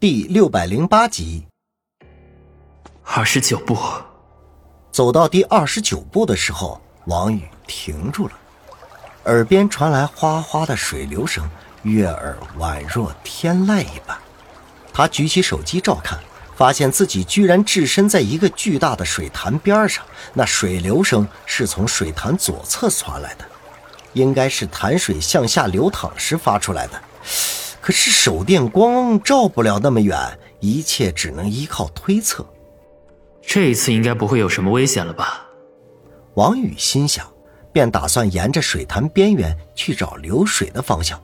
第六百零八集，二十九步，走到第二十九步的时候，王宇停住了，耳边传来哗哗的水流声，悦耳宛若天籁一般。他举起手机照看，发现自己居然置身在一个巨大的水潭边上，那水流声是从水潭左侧传来的，应该是潭水向下流淌时发出来的。可是手电光照不了那么远，一切只能依靠推测。这一次应该不会有什么危险了吧？王宇心想，便打算沿着水潭边缘去找流水的方向，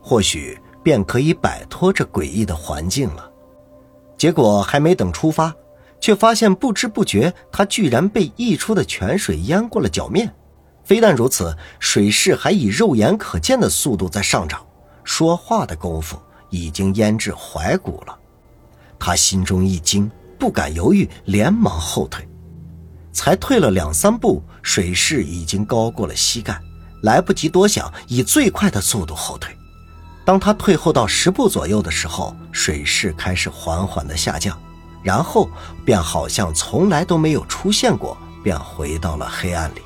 或许便可以摆脱这诡异的环境了。结果还没等出发，却发现不知不觉他居然被溢出的泉水淹过了脚面。非但如此，水势还以肉眼可见的速度在上涨。说话的功夫已经淹至踝骨了，他心中一惊，不敢犹豫，连忙后退。才退了两三步，水势已经高过了膝盖，来不及多想，以最快的速度后退。当他退后到十步左右的时候，水势开始缓缓的下降，然后便好像从来都没有出现过，便回到了黑暗里。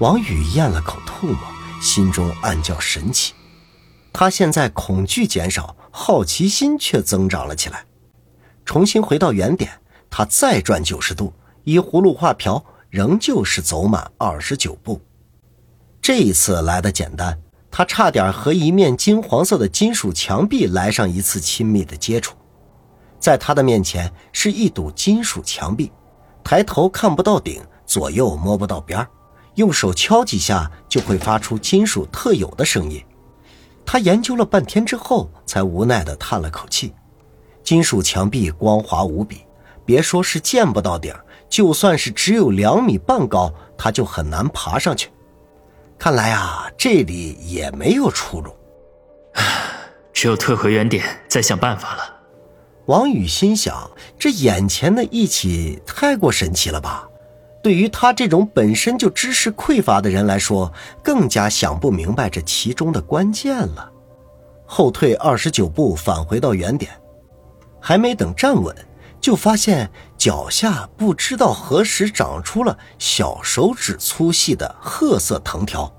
王宇咽了口唾沫，心中暗叫神奇。他现在恐惧减少，好奇心却增长了起来。重新回到原点，他再转九十度，依葫芦画瓢，仍旧是走满二十九步。这一次来的简单，他差点和一面金黄色的金属墙壁来上一次亲密的接触。在他的面前是一堵金属墙壁，抬头看不到顶，左右摸不到边用手敲几下就会发出金属特有的声音。他研究了半天之后，才无奈地叹了口气。金属墙壁光滑无比，别说是见不到顶，就算是只有两米半高，他就很难爬上去。看来啊，这里也没有出路，只有退回原点，再想办法了。王宇心想：这眼前的一起太过神奇了吧？对于他这种本身就知识匮乏的人来说，更加想不明白这其中的关键了。后退二十九步，返回到原点，还没等站稳，就发现脚下不知道何时长出了小手指粗细的褐色藤条，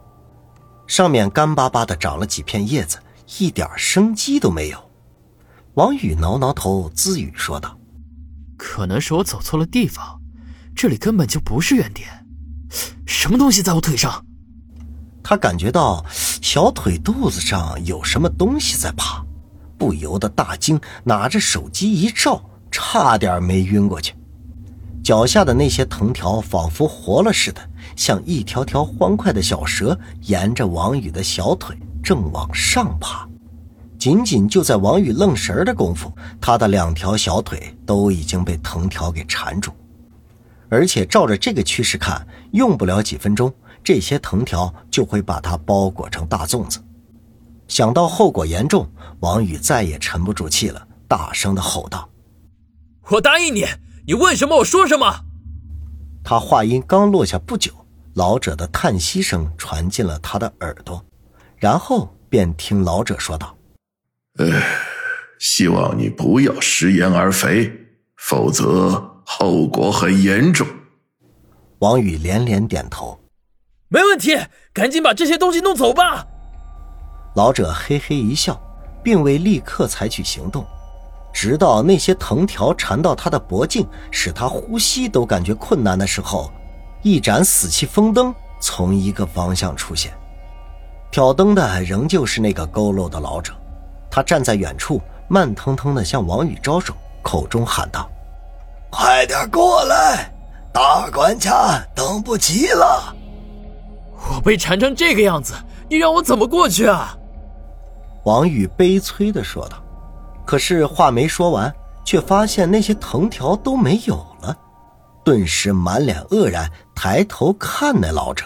上面干巴巴的长了几片叶子，一点生机都没有。王宇挠挠头，自语说道：“可能是我走错了地方。”这里根本就不是原点，什么东西在我腿上？他感觉到小腿肚子上有什么东西在爬，不由得大惊，拿着手机一照，差点没晕过去。脚下的那些藤条仿佛活了似的，像一条条欢快的小蛇，沿着王宇的小腿正往上爬。仅仅就在王宇愣神的功夫，他的两条小腿都已经被藤条给缠住。而且照着这个趋势看，用不了几分钟，这些藤条就会把它包裹成大粽子。想到后果严重，王宇再也沉不住气了，大声的吼道：“我答应你，你问什么我说什么。”他话音刚落下不久，老者的叹息声传进了他的耳朵，然后便听老者说道：“呃，希望你不要食言而肥，否则……”后果很严重。王宇连连点头，没问题，赶紧把这些东西弄走吧。老者嘿嘿一笑，并未立刻采取行动，直到那些藤条缠到他的脖颈，使他呼吸都感觉困难的时候，一盏死气风灯从一个方向出现。挑灯的仍旧是那个佝偻的老者，他站在远处，慢腾腾地向王宇招手，口中喊道。快点过来，大管家等不及了。我被缠成这个样子，你让我怎么过去啊？王宇悲催的说道。可是话没说完，却发现那些藤条都没有了，顿时满脸愕然，抬头看那老者。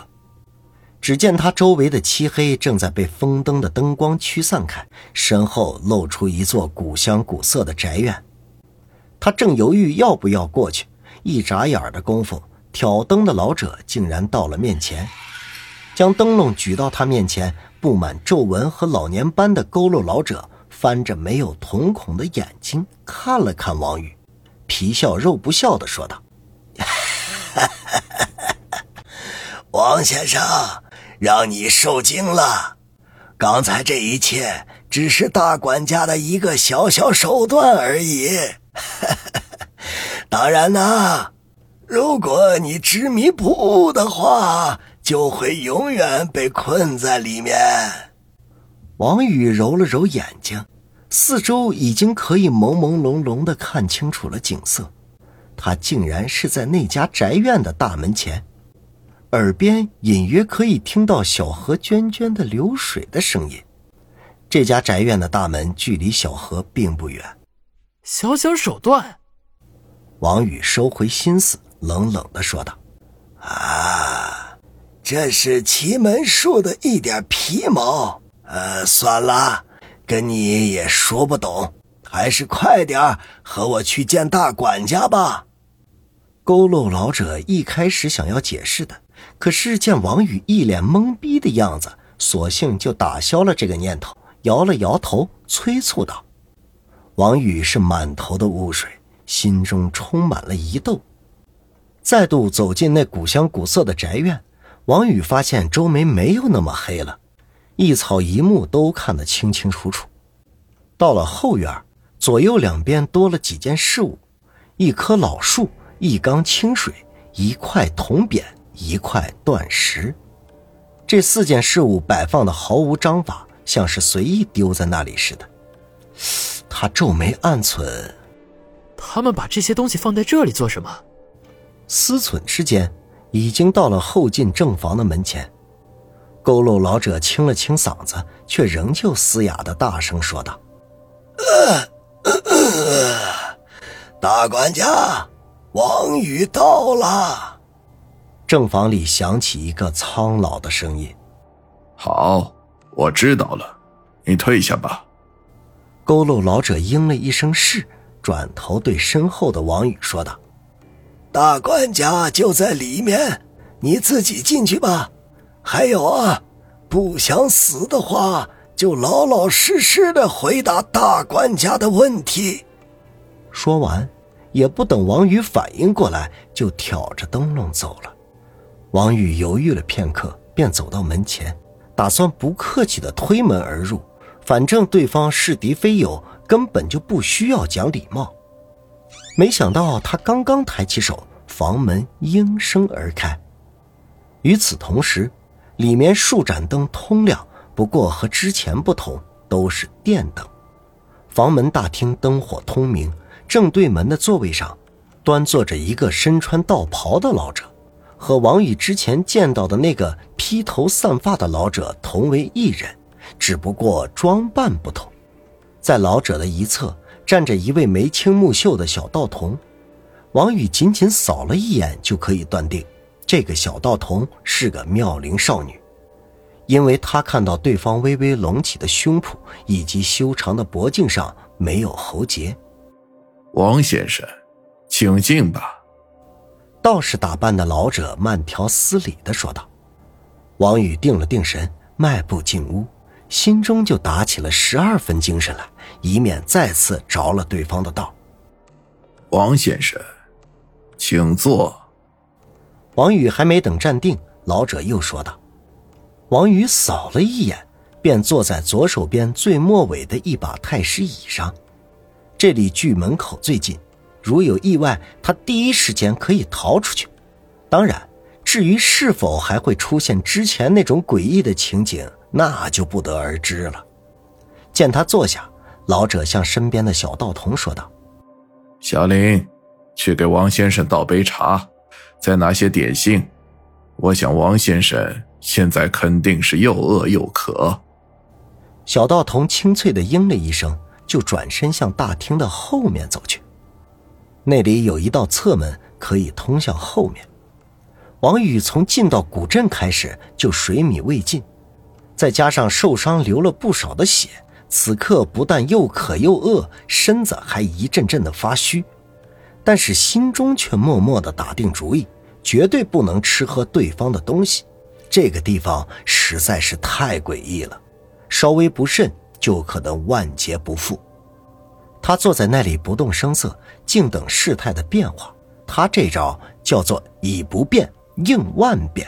只见他周围的漆黑正在被风灯的灯光驱散开，身后露出一座古香古色的宅院。他正犹豫要不要过去，一眨眼的功夫，挑灯的老者竟然到了面前，将灯笼举到他面前。布满皱纹和老年斑的佝偻老者翻着没有瞳孔的眼睛看了看王宇，皮笑肉不笑的说道：“王先生，让你受惊了。刚才这一切只是大管家的一个小小手段而已。当然啦，如果你执迷不悟的话，就会永远被困在里面。”王宇揉了揉眼睛，四周已经可以朦朦胧胧的看清楚了景色。他竟然是在那家宅院的大门前，耳边隐约可以听到小河涓涓的流水的声音。这家宅院的大门距离小河并不远。小小手段，王宇收回心思，冷冷的说道：“啊，这是奇门术的一点皮毛。”呃，算了，跟你也说不懂，还是快点和我去见大管家吧。佝偻老者一开始想要解释的，可是见王宇一脸懵逼的样子，索性就打消了这个念头，摇了摇头，催促道：“王宇是满头的雾水，心中充满了疑窦。”再度走进那古香古色的宅院，王宇发现周围没有那么黑了。一草一木都看得清清楚楚。到了后院，左右两边多了几件事物：一棵老树，一缸清水，一块铜匾，一块断石。这四件事物摆放的毫无章法，像是随意丢在那里似的。他皱眉暗忖：他们把这些东西放在这里做什么？思忖之间，已经到了后进正房的门前。佝偻老者清了清嗓子，却仍旧嘶哑的大声说道：“大管家，王宇到了。”正房里响起一个苍老的声音：“好，我知道了，你退下吧。”佝偻老者应了一声“是”，转头对身后的王宇说道：“大管家就在里面，你自己进去吧。”还有啊，不想死的话，就老老实实的回答大管家的问题。说完，也不等王宇反应过来，就挑着灯笼走了。王宇犹豫了片刻，便走到门前，打算不客气的推门而入。反正对方是敌非友，根本就不需要讲礼貌。没想到他刚刚抬起手，房门应声而开。与此同时，里面数盏灯通亮，不过和之前不同，都是电灯。房门大厅灯火通明，正对门的座位上，端坐着一个身穿道袍的老者，和王宇之前见到的那个披头散发的老者同为一人，只不过装扮不同。在老者的一侧站着一位眉清目秀的小道童，王宇仅仅扫了一眼就可以断定。这个小道童是个妙龄少女，因为他看到对方微微隆起的胸脯以及修长的脖颈上没有喉结。王先生，请进吧。道士打扮的老者慢条斯理的说道。王宇定了定神，迈步进屋，心中就打起了十二分精神来，以免再次着了对方的道。王先生，请坐。王宇还没等站定，老者又说道：“王宇扫了一眼，便坐在左手边最末尾的一把太师椅上。这里距门口最近，如有意外，他第一时间可以逃出去。当然，至于是否还会出现之前那种诡异的情景，那就不得而知了。”见他坐下，老者向身边的小道童说道：“小林，去给王先生倒杯茶。”再拿些点心，我想王先生现在肯定是又饿又渴。小道童清脆的应了一声，就转身向大厅的后面走去。那里有一道侧门，可以通向后面。王宇从进到古镇开始就水米未进，再加上受伤流了不少的血，此刻不但又渴又饿，身子还一阵阵的发虚。但是心中却默默的打定主意，绝对不能吃喝对方的东西。这个地方实在是太诡异了，稍微不慎就可能万劫不复。他坐在那里不动声色，静等事态的变化。他这招叫做以不变应万变。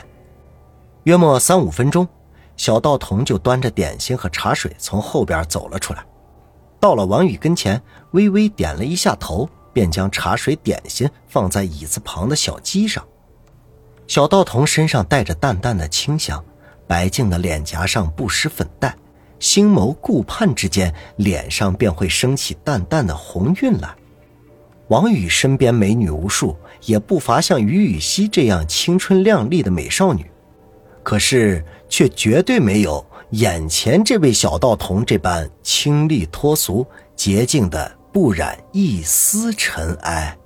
约莫三五分钟，小道童就端着点心和茶水从后边走了出来，到了王宇跟前，微微点了一下头，便将茶水、点心放在椅子旁的小鸡上。小道童身上带着淡淡的清香，白净的脸颊上不施粉黛，星眸顾盼之间，脸上便会升起淡淡的红晕来。王宇身边美女无数，也不乏像于雨溪这样青春靓丽的美少女，可是却绝对没有眼前这位小道童这般清丽脱俗、洁净的不染一丝尘埃。